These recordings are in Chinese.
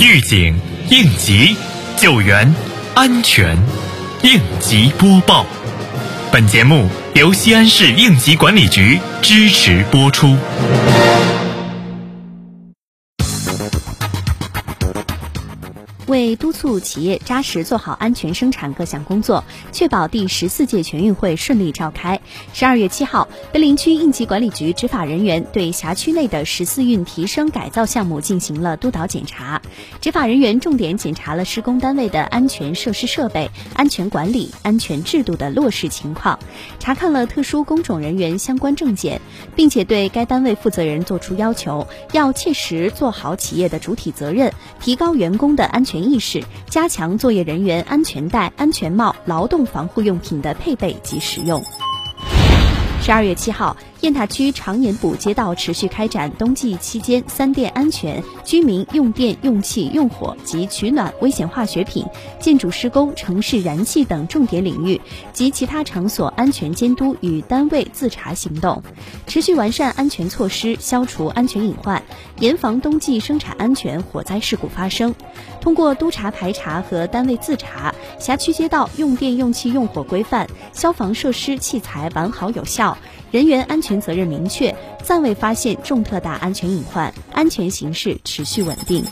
预警、应急、救援、安全，应急播报。本节目由西安市应急管理局支持播出。为督促企业扎实做好安全生产各项工作，确保第十四届全运会顺利召开，十二月七号，碑林区应急管理局执法人员对辖区内的十四运提升改造项目进行了督导检查。执法人员重点检查了施工单位的安全设施设备、安全管理、安全制度的落实情况，查看了特殊工种人员相关证件，并且对该单位负责人作出要求，要切实做好企业的主体责任，提高员工的安全。意识，加强作业人员安全带、安全帽、劳动防护用品的配备及使用。十二月七号。雁塔区长沿堡街道持续开展冬季期间三电安全、居民用电、用气、用火及取暖、危险化学品、建筑施工、城市燃气等重点领域及其他场所安全监督与单位自查行动，持续完善安全措施，消除安全隐患，严防冬季生产安全火灾事故发生。通过督查排查和单位自查，辖区街道用电、用气、用火规范，消防设施器材完好有效。人员安全责任明确，暂未发现重特大安全隐患，安全形势持续稳定。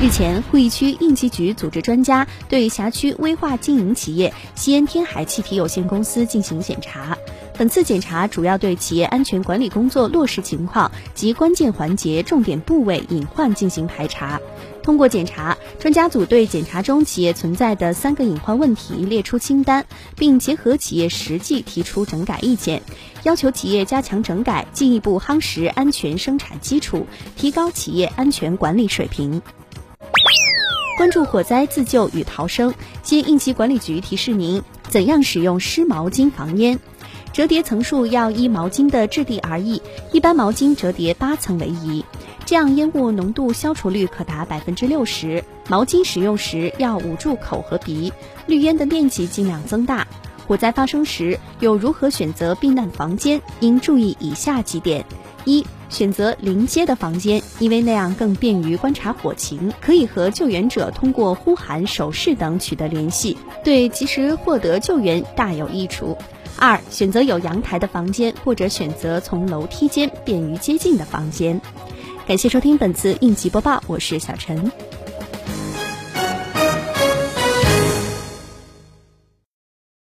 日前，鄠邑区应急局组织专家对辖区危化经营企业西安天海气体有限公司进行检查。本次检查主要对企业安全管理工作落实情况及关键环节、重点部位隐患进行排查。通过检查，专家组对检查中企业存在的三个隐患问题列出清单，并结合企业实际提出整改意见，要求企业加强整改，进一步夯实安全生产基础，提高企业安全管理水平。关注火灾自救与逃生，经应急管理局提示您怎样使用湿毛巾防烟。折叠层数要依毛巾的质地而异，一般毛巾折叠八层为宜。这样烟雾浓度消除率可达百分之六十。毛巾使用时要捂住口和鼻，滤烟的面积尽量增大。火灾发生时有如何选择避难房间？应注意以下几点：一、选择临街的房间，因为那样更便于观察火情，可以和救援者通过呼喊、手势等取得联系，对及时获得救援大有益处。二、选择有阳台的房间，或者选择从楼梯间便于接近的房间。感谢收听本次应急播报，我是小陈。